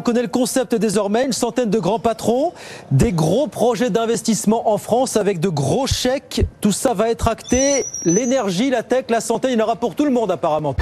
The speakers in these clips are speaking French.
On connaît le concept désormais, une centaine de grands patrons, des gros projets d'investissement en France avec de gros chèques. Tout ça va être acté. L'énergie, la tech, la santé, il y en aura pour tout le monde apparemment.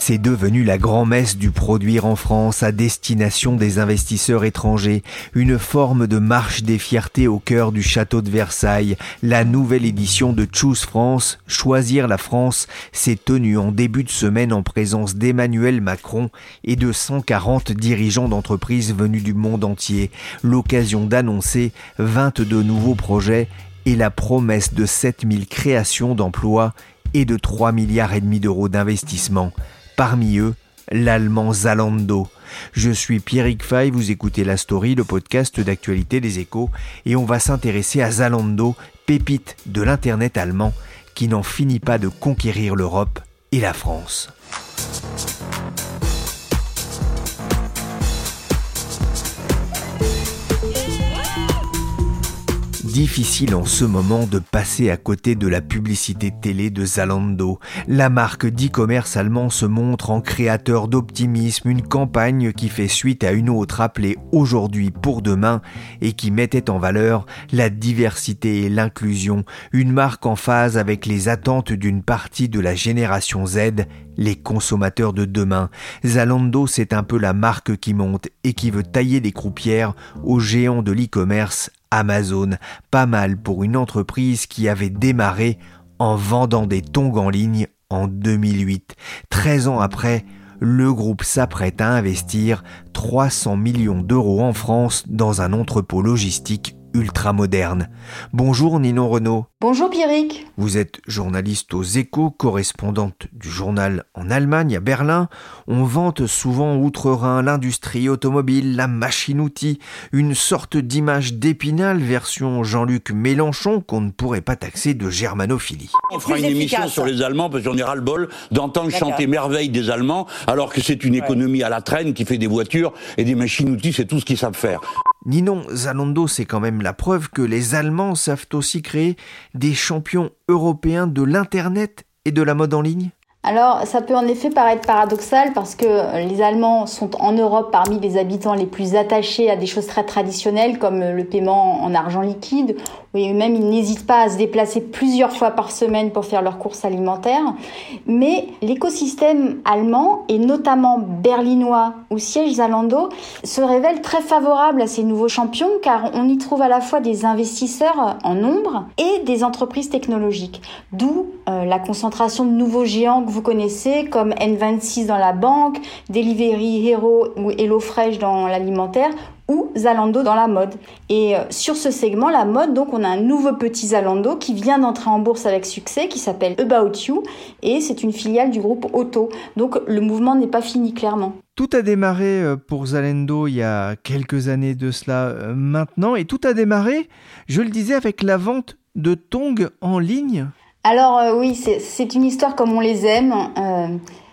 C'est devenu la grand-messe du produire en France à destination des investisseurs étrangers, une forme de marche des fiertés au cœur du château de Versailles. La nouvelle édition de Choose France, Choisir la France, s'est tenue en début de semaine en présence d'Emmanuel Macron et de 140 dirigeants d'entreprises venus du monde entier. L'occasion d'annoncer 22 nouveaux projets et la promesse de 7000 créations d'emplois et de 3 milliards et demi d'euros d'investissement. Parmi eux, l'allemand Zalando. Je suis Pierrick Fay, vous écoutez La Story, le podcast d'actualité des échos, et on va s'intéresser à Zalando, pépite de l'Internet allemand, qui n'en finit pas de conquérir l'Europe et la France. Difficile en ce moment de passer à côté de la publicité télé de Zalando. La marque d'e-commerce allemand se montre en créateur d'optimisme, une campagne qui fait suite à une autre appelée Aujourd'hui pour demain et qui mettait en valeur la diversité et l'inclusion, une marque en phase avec les attentes d'une partie de la génération Z les consommateurs de demain. Zalando, c'est un peu la marque qui monte et qui veut tailler des croupières aux géants de l'e-commerce Amazon, pas mal pour une entreprise qui avait démarré en vendant des tongs en ligne en 2008. 13 ans après, le groupe s'apprête à investir 300 millions d'euros en France dans un entrepôt logistique ultra moderne. Bonjour Ninon Renault. Bonjour Pierrick. Vous êtes journaliste aux échos, correspondante du journal en Allemagne, à Berlin. On vante souvent outre-Rhin l'industrie automobile, la machine-outil, une sorte d'image d'épinal version Jean-Luc Mélenchon qu'on ne pourrait pas taxer de germanophilie. On fera une émission sur les Allemands parce qu'on est ras-le-bol d'entendre chanter merveille des Allemands alors que c'est une économie à la traîne qui fait des voitures et des machines-outils, c'est tout ce qu'ils savent faire. Ninon, Zalando, c'est quand même la preuve que les Allemands savent aussi créer des champions européens de l'Internet et de la mode en ligne alors, ça peut en effet paraître paradoxal parce que les Allemands sont en Europe parmi les habitants les plus attachés à des choses très traditionnelles comme le paiement en argent liquide, et même ils n'hésitent pas à se déplacer plusieurs fois par semaine pour faire leurs courses alimentaires. Mais l'écosystème allemand et notamment berlinois où siège Zalando se révèle très favorable à ces nouveaux champions car on y trouve à la fois des investisseurs en nombre et des entreprises technologiques. D'où euh, la concentration de nouveaux géants vous connaissez comme N26 dans la banque, Delivery Hero ou HelloFresh dans l'alimentaire ou Zalando dans la mode. Et euh, sur ce segment, la mode, donc on a un nouveau petit Zalando qui vient d'entrer en bourse avec succès, qui s'appelle About You, et c'est une filiale du groupe Auto. Donc le mouvement n'est pas fini clairement. Tout a démarré euh, pour Zalando il y a quelques années de cela euh, maintenant, et tout a démarré, je le disais, avec la vente de tongs en ligne. Alors oui, c'est une histoire comme on les aime.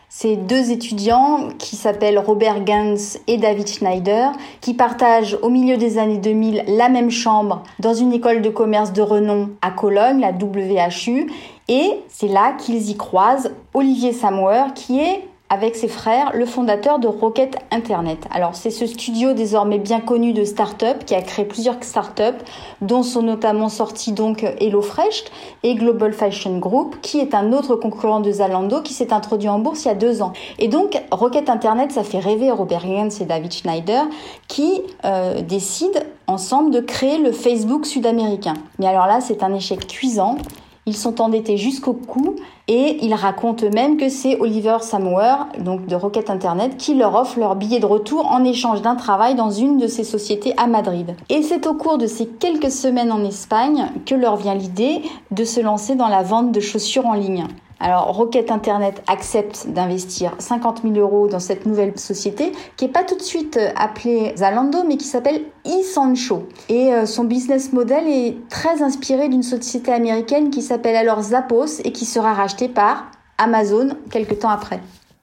C'est deux étudiants qui s'appellent Robert Gans et David Schneider, qui partagent au milieu des années 2000 la même chambre dans une école de commerce de renom à Cologne, la WHU. Et c'est là qu'ils y croisent Olivier Samwer, qui est avec ses frères, le fondateur de Rocket Internet. Alors c'est ce studio désormais bien connu de start-up qui a créé plusieurs start-up dont sont notamment sortis donc HelloFresh et Global Fashion Group qui est un autre concurrent de Zalando qui s'est introduit en bourse il y a deux ans. Et donc Rocket Internet ça fait rêver Robert Jens et David Schneider qui euh, décident ensemble de créer le Facebook sud-américain. Mais alors là c'est un échec cuisant ils sont endettés jusqu'au cou et ils racontent même que c'est Oliver Samower, donc de Rocket Internet, qui leur offre leur billet de retour en échange d'un travail dans une de ces sociétés à Madrid. Et c'est au cours de ces quelques semaines en Espagne que leur vient l'idée de se lancer dans la vente de chaussures en ligne. Alors, Rocket Internet accepte d'investir 50 000 euros dans cette nouvelle société qui n'est pas tout de suite euh, appelée Zalando, mais qui s'appelle eSancho. Et euh, son business model est très inspiré d'une société américaine qui s'appelle alors Zappos et qui sera rachetée par Amazon quelques temps après.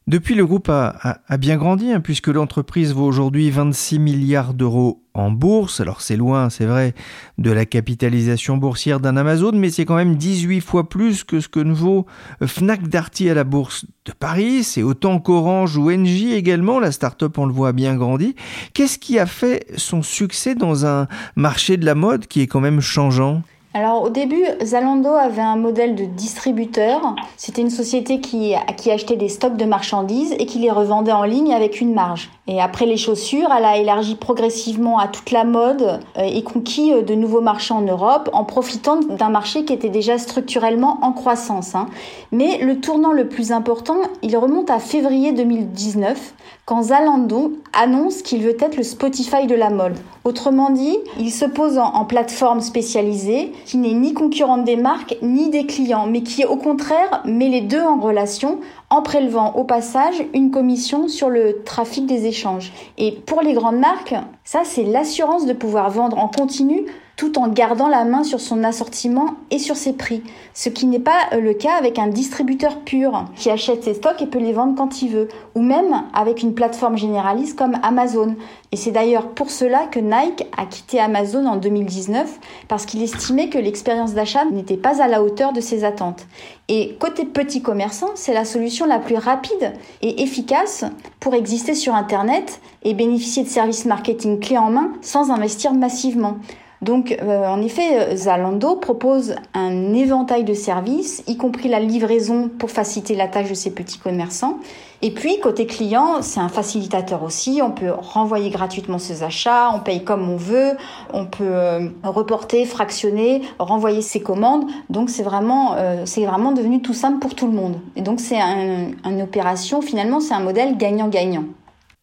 Depuis, le groupe a, bien grandi, hein, puisque l'entreprise vaut aujourd'hui 26 milliards d'euros en bourse. Alors c'est loin, c'est vrai, de la capitalisation boursière d'un Amazon, mais c'est quand même 18 fois plus que ce que ne vaut Fnac Darty à la bourse de Paris. C'est autant qu'Orange ou Engie également. La start-up, on le voit, a bien grandi. Qu'est-ce qui a fait son succès dans un marché de la mode qui est quand même changeant? Alors au début, Zalando avait un modèle de distributeur. C'était une société qui, qui achetait des stocks de marchandises et qui les revendait en ligne avec une marge. Et après les chaussures, elle a élargi progressivement à toute la mode euh, et conquis euh, de nouveaux marchés en Europe en profitant d'un marché qui était déjà structurellement en croissance. Hein. Mais le tournant le plus important, il remonte à février 2019 quand Zalando annonce qu'il veut être le Spotify de la mode. Autrement dit, il se pose en, plateforme spécialisée qui n'est ni concurrente des marques ni des clients, mais qui au contraire met les deux en relation en prélevant au passage une commission sur le trafic des échanges. Et pour les grandes marques, ça c'est l'assurance de pouvoir vendre en continu tout en gardant la main sur son assortiment et sur ses prix. Ce qui n'est pas euh, le cas avec un distributeur pur qui achète ses stocks et peut les vendre quand il veut, ou même avec une plateforme généraliste comme Amazon. Et c'est d'ailleurs pour cela que Nike a quitté Amazon en 2019 parce qu'il estimait que l'expérience d'achat n'était pas à la hauteur de ses attentes. Et côté petit commerçant, c'est la solution la plus rapide et efficace pour exister sur Internet et bénéficier de services marketing clés en main sans investir massivement. Donc, euh, en effet, Zalando propose un éventail de services, y compris la livraison pour faciliter la tâche de ces petits commerçants. Et puis, côté client, c'est un facilitateur aussi. On peut renvoyer gratuitement ses achats, on paye comme on veut, on peut euh, reporter, fractionner, renvoyer ses commandes. Donc, c'est vraiment, euh, c'est vraiment devenu tout simple pour tout le monde. Et donc, c'est une opération, finalement, c'est un modèle gagnant-gagnant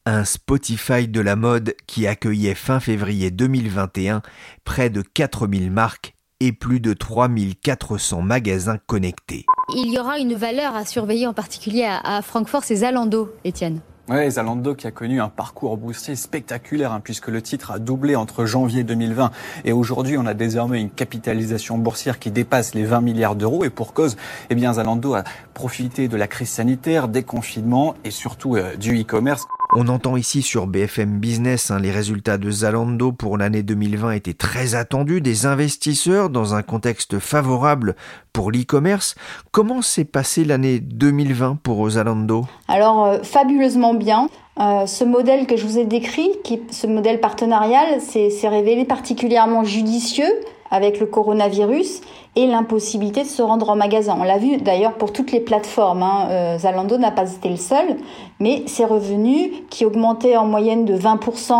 un Spotify de la mode qui accueillait fin février 2021 près de 4000 marques et plus de 3400 magasins connectés. Il y aura une valeur à surveiller en particulier à, Francfort, c'est Zalando, Étienne. Oui, Zalando qui a connu un parcours boursier spectaculaire hein, puisque le titre a doublé entre janvier 2020 et aujourd'hui on a désormais une capitalisation boursière qui dépasse les 20 milliards d'euros et pour cause, eh bien Zalando a profité de la crise sanitaire, des confinements et surtout euh, du e-commerce. On entend ici sur BFM Business hein, les résultats de Zalando pour l'année 2020 étaient très attendus des investisseurs dans un contexte favorable pour l'e-commerce. Comment s'est passée l'année 2020 pour Zalando? Alors euh, fabuleusement bien. Euh, ce modèle que je vous ai décrit, ce modèle partenarial, s'est révélé particulièrement judicieux avec le coronavirus et l'impossibilité de se rendre en magasin. On l'a vu d'ailleurs pour toutes les plateformes. Hein. Euh, Zalando n'a pas été le seul, mais ses revenus qui augmentaient en moyenne de 20%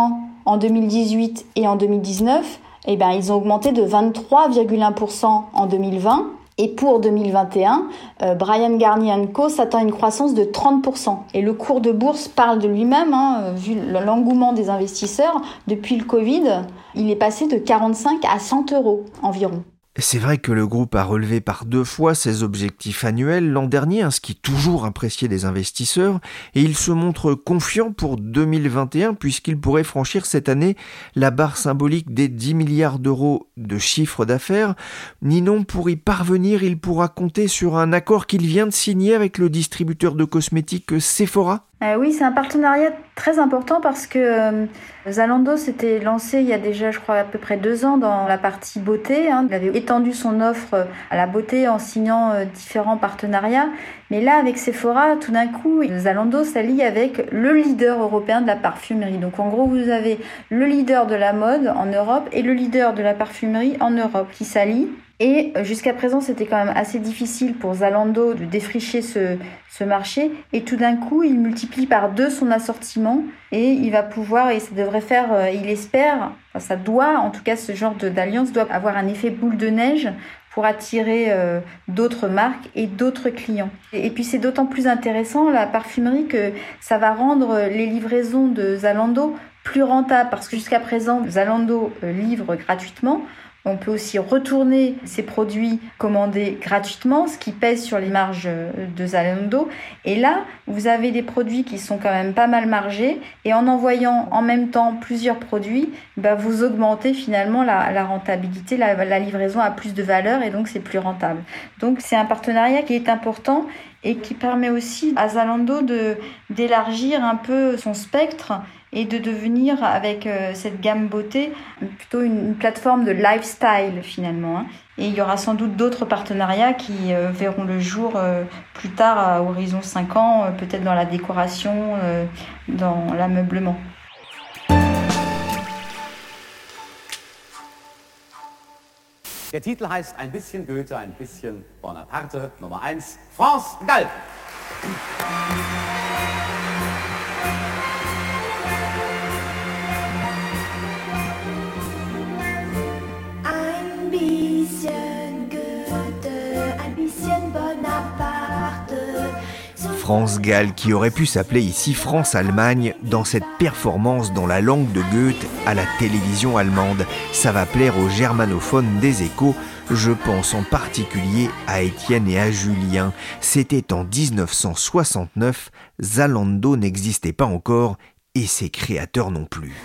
en 2018 et en 2019, eh ben, ils ont augmenté de 23,1% en 2020 et pour 2021, euh, Brian Garnier Co s'attend à une croissance de 30%. Et le cours de bourse parle de lui-même, hein, euh, vu l'engouement des investisseurs. Depuis le Covid, il est passé de 45 à 100 euros environ. C'est vrai que le groupe a relevé par deux fois ses objectifs annuels. L'an dernier, ce qui toujours apprécié des investisseurs, et il se montre confiant pour 2021 puisqu'il pourrait franchir cette année la barre symbolique des 10 milliards d'euros de chiffre d'affaires. Ninon, pour y parvenir, il pourra compter sur un accord qu'il vient de signer avec le distributeur de cosmétiques Sephora euh, oui, c'est un partenariat très important parce que euh, Zalando s'était lancé il y a déjà, je crois, à peu près deux ans dans la partie beauté. Hein. Il avait étendu son offre à la beauté en signant euh, différents partenariats. Mais là, avec Sephora, tout d'un coup, Zalando s'allie avec le leader européen de la parfumerie. Donc en gros, vous avez le leader de la mode en Europe et le leader de la parfumerie en Europe qui s'allient. Et euh, jusqu'à présent, c'était quand même assez difficile pour Zalando de défricher ce, marché. Et tout d'un coup, il multiplie par deux son assortiment et il va pouvoir, et ça devrait faire, euh, il espère, ça doit, en tout cas, ce genre d'alliance doit avoir un effet boule de neige pour attirer euh, d'autres marques et d'autres clients. Et, puis c'est d'autant plus intéressant la parfumerie que ça va rendre les livraisons de Zalando plus rentables parce que jusqu'à présent Zalando euh, livre gratuitement. On peut aussi retourner ces produits commandés gratuitement, ce qui pèse sur les marges de Zalando. Et là, vous avez des produits qui sont quand même pas mal margés. Et en envoyant en même temps plusieurs produits, bah, vous augmentez finalement la, rentabilité, la, la livraison a plus de valeur et donc c'est plus rentable. Donc c'est un partenariat qui est important et qui permet aussi à Zalando d'élargir un peu son spectre et de devenir avec euh, cette gamme beauté plutôt une, plateforme de lifestyle finalement. Hein. Et il y aura sans doute d'autres partenariats qui euh, verront le jour euh, plus tard à horizon 5 ans, peut-être dans la décoration, dans l'ameublement. Der Titel heißt ein bisschen Goethe, ein bisschen Bonaparte. Nummer 1, France Gall. France Gall qui aurait pu s'appeler ici France-Allemagne dans cette performance dans la langue de Goethe à la télévision allemande. Ça va plaire aux germanophones des échos. Je pense en particulier à Étienne et à Julien. C'était en 1969, Zalando n'existait pas encore et ses créateurs non plus.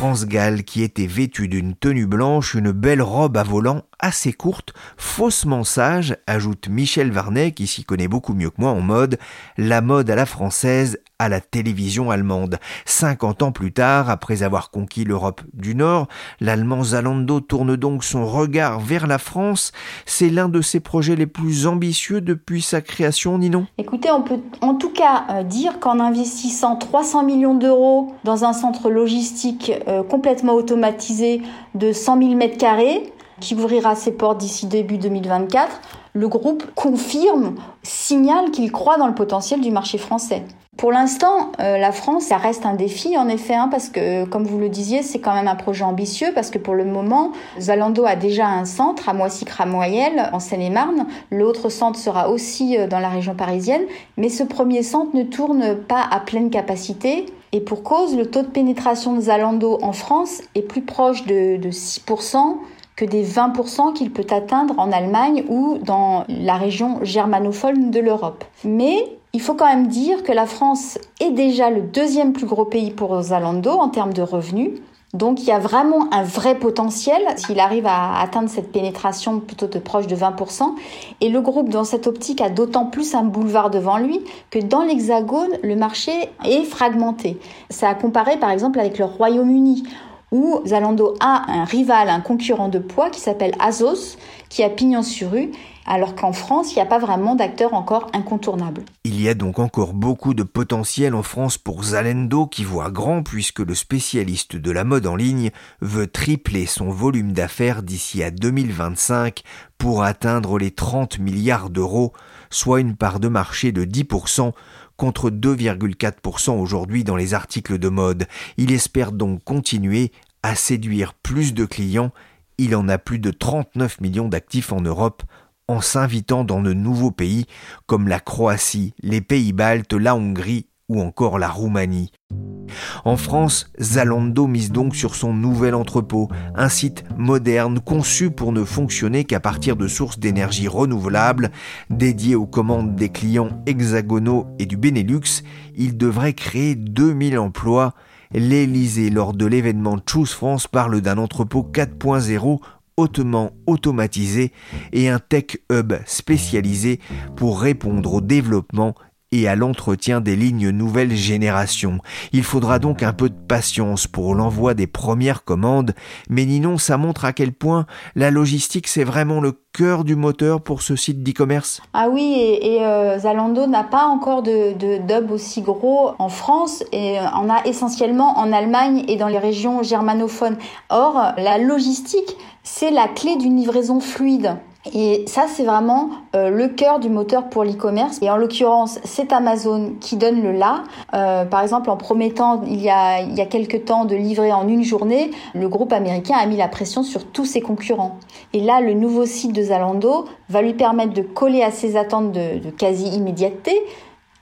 France Gall qui était vêtue d'une tenue blanche, une belle robe à volant assez courte, faussement sage, ajoute Michel Varnet qui s'y connaît beaucoup mieux que moi en mode, la mode à la française à la télévision allemande. 50 ans plus tard, après avoir conquis l'Europe du Nord, l'allemand Zalando tourne donc son regard vers la France. C'est l'un de ses projets les plus ambitieux depuis sa création, Ninon? Écoutez, on peut en tout cas euh, dire qu'en investissant 300 millions d'euros dans un centre logistique euh, complètement automatisé de 100 000 mètres carrés, qui ouvrira ses portes d'ici début 2024, le groupe confirme, signale qu'il croit dans le potentiel du marché français. Pour l'instant, euh, la France, ça reste un défi en effet, hein, parce que comme vous le disiez, c'est quand même un projet ambitieux, parce que pour le moment, Zalando a déjà un centre à Moissy-Cramoyel, en Seine-et-Marne. L'autre centre sera aussi euh, dans la région parisienne, mais ce premier centre ne tourne pas à pleine capacité. Et pour cause, le taux de pénétration de Zalando en France est plus proche de, de 6% que des 20% qu'il peut atteindre en Allemagne ou dans la région germanophone de l'Europe. Mais il faut quand même dire que la France est déjà le deuxième plus gros pays pour Zalando en termes de revenus. Donc il y a vraiment un vrai potentiel s'il arrive à atteindre cette pénétration plutôt de proche de 20%. Et le groupe dans cette optique a d'autant plus un boulevard devant lui que dans l'Hexagone, le marché est fragmenté. Ça a comparé par exemple avec le Royaume-Uni où Zalando a un rival, un concurrent de poids qui s'appelle Azos, qui a pignon sur rue, alors qu'en France, il n'y a pas vraiment d'acteur encore incontournable. Il y a donc encore beaucoup de potentiel en France pour Zalando qui voit grand puisque le spécialiste de la mode en ligne veut tripler son volume d'affaires d'ici à 2025 pour atteindre les 30 milliards d'euros, soit une part de marché de 10% contre 2,4% aujourd'hui dans les articles de mode. Il espère donc continuer à séduire plus de clients. Il en a plus de 39 millions d'actifs en Europe en s'invitant dans de nouveaux pays comme la Croatie, les Pays-Baltes, la Hongrie ou encore la Roumanie. En France, Zalando mise donc sur son nouvel entrepôt, un site moderne conçu pour ne fonctionner qu'à partir de sources d'énergie renouvelables, dédié aux commandes des clients hexagonaux et du Benelux. Il devrait créer 2000 emplois. L'Elysée, lors de l'événement Choose France, parle d'un entrepôt 4.0 hautement automatisé et un tech hub spécialisé pour répondre au développement et à l'entretien des lignes nouvelle génération. Il faudra donc un peu de patience pour l'envoi des premières commandes, mais Ninon, ça montre à quel point la logistique c'est vraiment le cœur du moteur pour ce site d'e-commerce. Ah oui, et, euh, Zalando n'a pas encore de, de aussi gros en France et on a essentiellement en Allemagne et dans les régions germanophones. Or, la logistique, c'est la clé d'une livraison fluide. Et ça, c'est vraiment euh, le cœur du moteur pour l'e-commerce. Et en l'occurrence, c'est Amazon qui donne le là. Euh, par exemple, en promettant il y, a, il y a quelques temps de livrer en une journée, le groupe américain a mis la pression sur tous ses concurrents. Et là, le nouveau site de Zalando va lui permettre de coller à ses attentes de, de quasi-immédiateté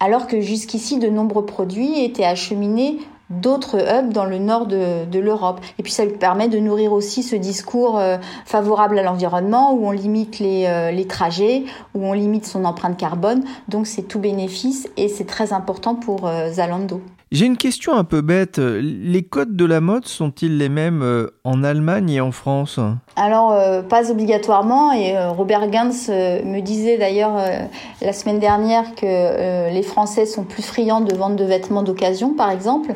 alors que jusqu'ici de nombreux produits étaient acheminés d'autres hubs dans le nord de, l'Europe. Et puis ça lui permet de nourrir aussi ce discours euh, favorable à l'environnement où on limite les, euh, les trajets, où on limite son empreinte carbone. Donc c'est tout bénéfice et c'est très important pour euh, Zalando. J'ai une question un peu bête. Les codes de la mode sont-ils les mêmes euh, en Allemagne et en France? Alors, euh, pas obligatoirement. Et euh, Robert Gans me disait d'ailleurs la semaine dernière que les Français sont plus friands de vente de vêtements d'occasion, par exemple.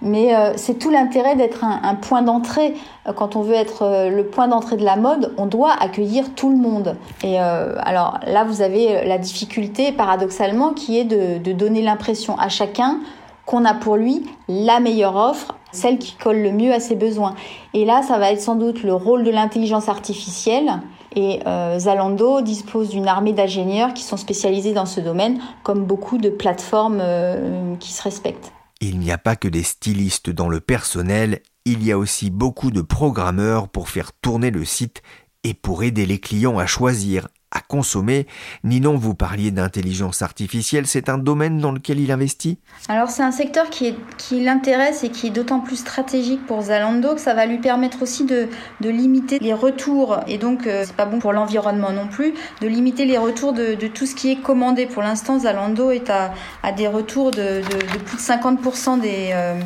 Mais c'est tout l'intérêt d'être un, point d'entrée. Quand on veut être le point d'entrée de la mode, on doit accueillir tout le monde. Et alors là, vous avez la difficulté, paradoxalement, qui est de donner l'impression à chacun qu'on a pour lui la meilleure offre, celle qui colle le mieux à ses besoins. Et là, ça va être sans doute le rôle de l'intelligence artificielle. Et euh, Zalando dispose d'une armée d'ingénieurs qui sont spécialisés dans ce domaine, comme beaucoup de plateformes euh, qui se respectent. Il n'y a pas que des stylistes dans le personnel, il y a aussi beaucoup de programmeurs pour faire tourner le site et pour aider les clients à choisir, à consommer. Ninon, vous parliez d'intelligence artificielle, c'est un domaine dans lequel il investit? Alors c'est un secteur qui, l'intéresse et qui est d'autant plus stratégique pour Zalando que ça va lui permettre aussi de, de limiter les retours, et donc euh, c'est pas bon pour l'environnement non plus, de limiter les retours de, tout ce qui est commandé. Pour l'instant, Zalando est à, des retours de, de, plus de 50% des... Euh,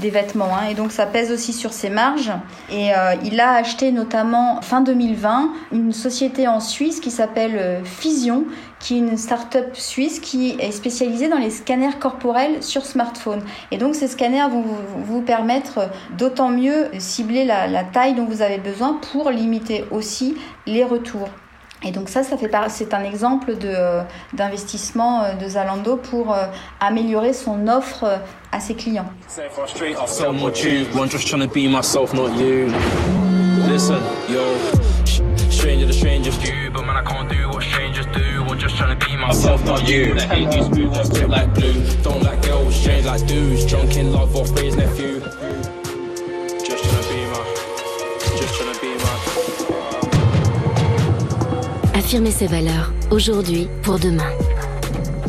des vêtements. Hein, et donc ça pèse aussi sur ses marges. Et euh, il a acheté notamment fin 2020 une société en Suisse qui s'appelle euh, Fusion, qui est une start-up suisse qui est spécialisée dans les scanners corporels sur smartphone. Et donc ces scanners vont vous, permettre d'autant mieux cibler la taille dont vous avez besoin pour limiter aussi les retours. Et donc ça, ça fait c'est un exemple de euh, d'investissement euh, de Zalando pour euh, améliorer son offre à ses clients. Affirmer ses valeurs, aujourd'hui pour demain.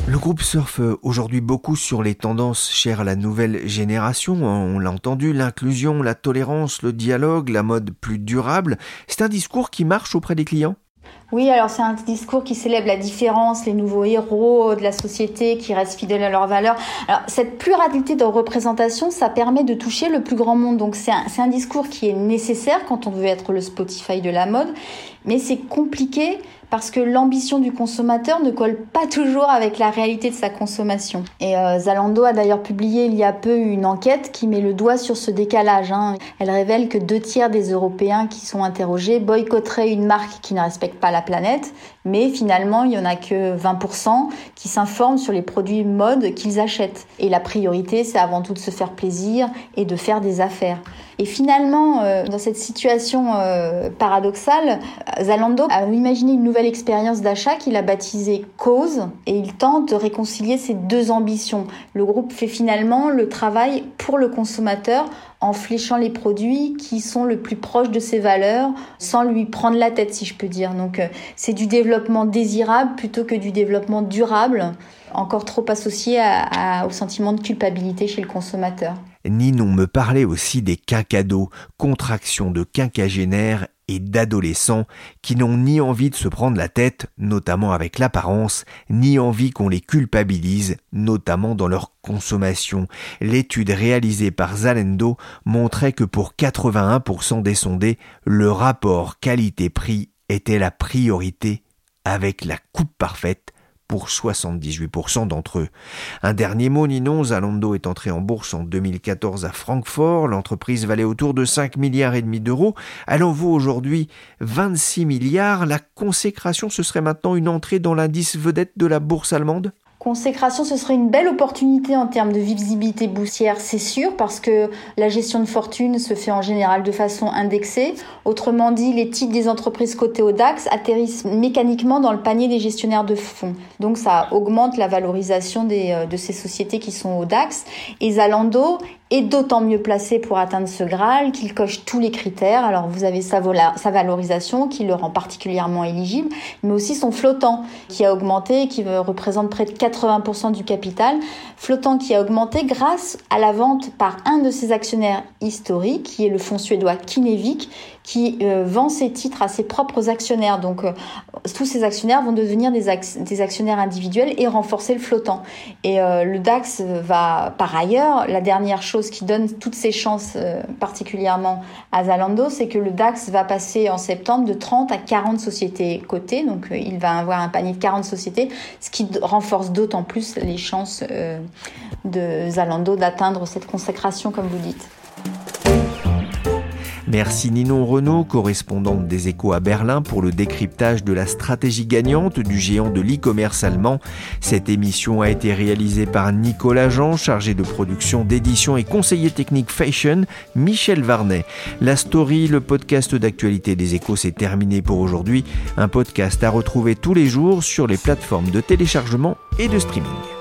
Le groupe surfe aujourd'hui beaucoup sur les tendances chères à la nouvelle génération. On l'a entendu, l'inclusion, la tolérance, le dialogue, la mode plus durable. C'est un discours qui marche auprès des clients? Oui, alors c'est un discours qui célèbre la différence, les nouveaux héros de la société qui restent fidèles à leurs valeurs. Alors cette pluralité de représentation, ça permet de toucher le plus grand monde. Donc c'est un, un discours qui est nécessaire quand on veut être le Spotify de la mode, mais c'est compliqué parce que l'ambition du consommateur ne colle pas toujours avec la réalité de sa consommation. Et euh, Zalando a d'ailleurs publié il y a peu une enquête qui met le doigt sur ce décalage. Hein. Elle révèle que deux tiers des Européens qui sont interrogés boycotteraient une marque qui ne respecte pas la planète, mais finalement il y en a que 20% qui s'informent sur les produits mode qu'ils achètent. Et la priorité, c'est avant tout de se faire plaisir et de faire des affaires. Et finalement, euh, dans cette situation euh, paradoxale, Zalando a imaginé une nouvelle expérience d'achat qu'il a baptisée Cause et il tente de réconcilier ces deux ambitions. Le groupe fait finalement le travail pour le consommateur en fléchant les produits qui sont le plus proches de ses valeurs sans lui prendre la tête si je peux dire. Donc euh, c'est du développement désirable plutôt que du développement durable, encore trop associé au sentiment de culpabilité chez le consommateur. Ninon me parlait aussi des quinquados, contractions de quinquagénaires et d'adolescents qui n'ont ni envie de se prendre la tête, notamment avec l'apparence, ni envie qu'on les culpabilise, notamment dans leur consommation. L'étude réalisée par Zalendo montrait que pour 81% des sondés, le rapport qualité-prix était la priorité avec la coupe parfaite pour 78% d'entre eux. Un dernier mot, Ninon, Zalando est entré en bourse en 2014 à Francfort. L'entreprise valait autour de 5 milliards et demi d'euros. Elle en vaut aujourd'hui 26 milliards. La consécration, ce serait maintenant une entrée dans l'indice vedette de la bourse allemande? Consécration, ce serait une belle opportunité en termes de visibilité boursière, c'est sûr, parce que la gestion de fortune se fait en général de façon indexée. Autrement dit, les titres des entreprises cotées au DAX atterrissent mécaniquement dans le panier des gestionnaires de fonds. Donc ça augmente la valorisation des, euh, de ces sociétés qui sont au DAX. Et Zalando est d'autant mieux placé pour atteindre ce Graal qu'il coche tous les critères. Alors vous avez sa, sa valorisation qui le rend particulièrement éligible, mais aussi son flottant qui a augmenté, qui représente près de 80% du capital. Flottant qui a augmenté grâce à la vente par un de ses actionnaires historiques, qui est le fonds suédois Kinnevik, qui euh, vend ses titres à ses propres actionnaires. Donc euh, tous ces actionnaires vont devenir des, des, actionnaires individuels et renforcer le flottant. Et euh, le DAX va par ailleurs, la dernière chose qui donne toutes ses chances particulièrement à Zalando, c'est que le DAX va passer en septembre de 30 à 40 sociétés cotées. Donc il va avoir un panier de 40 sociétés, ce qui renforce d'autant plus les chances de Zalando d'atteindre cette consécration comme vous dites. Merci Ninon Renault, correspondante des échos à Berlin, pour le décryptage de la stratégie gagnante du géant de l'e-commerce allemand. Cette émission a été réalisée par Nicolas Jean, chargé de production, d'édition et conseiller technique fashion, Michel Varnet. La story, le podcast d'actualité des échos, s'est terminé pour aujourd'hui. Un podcast à retrouver tous les jours sur les plateformes de téléchargement et de streaming.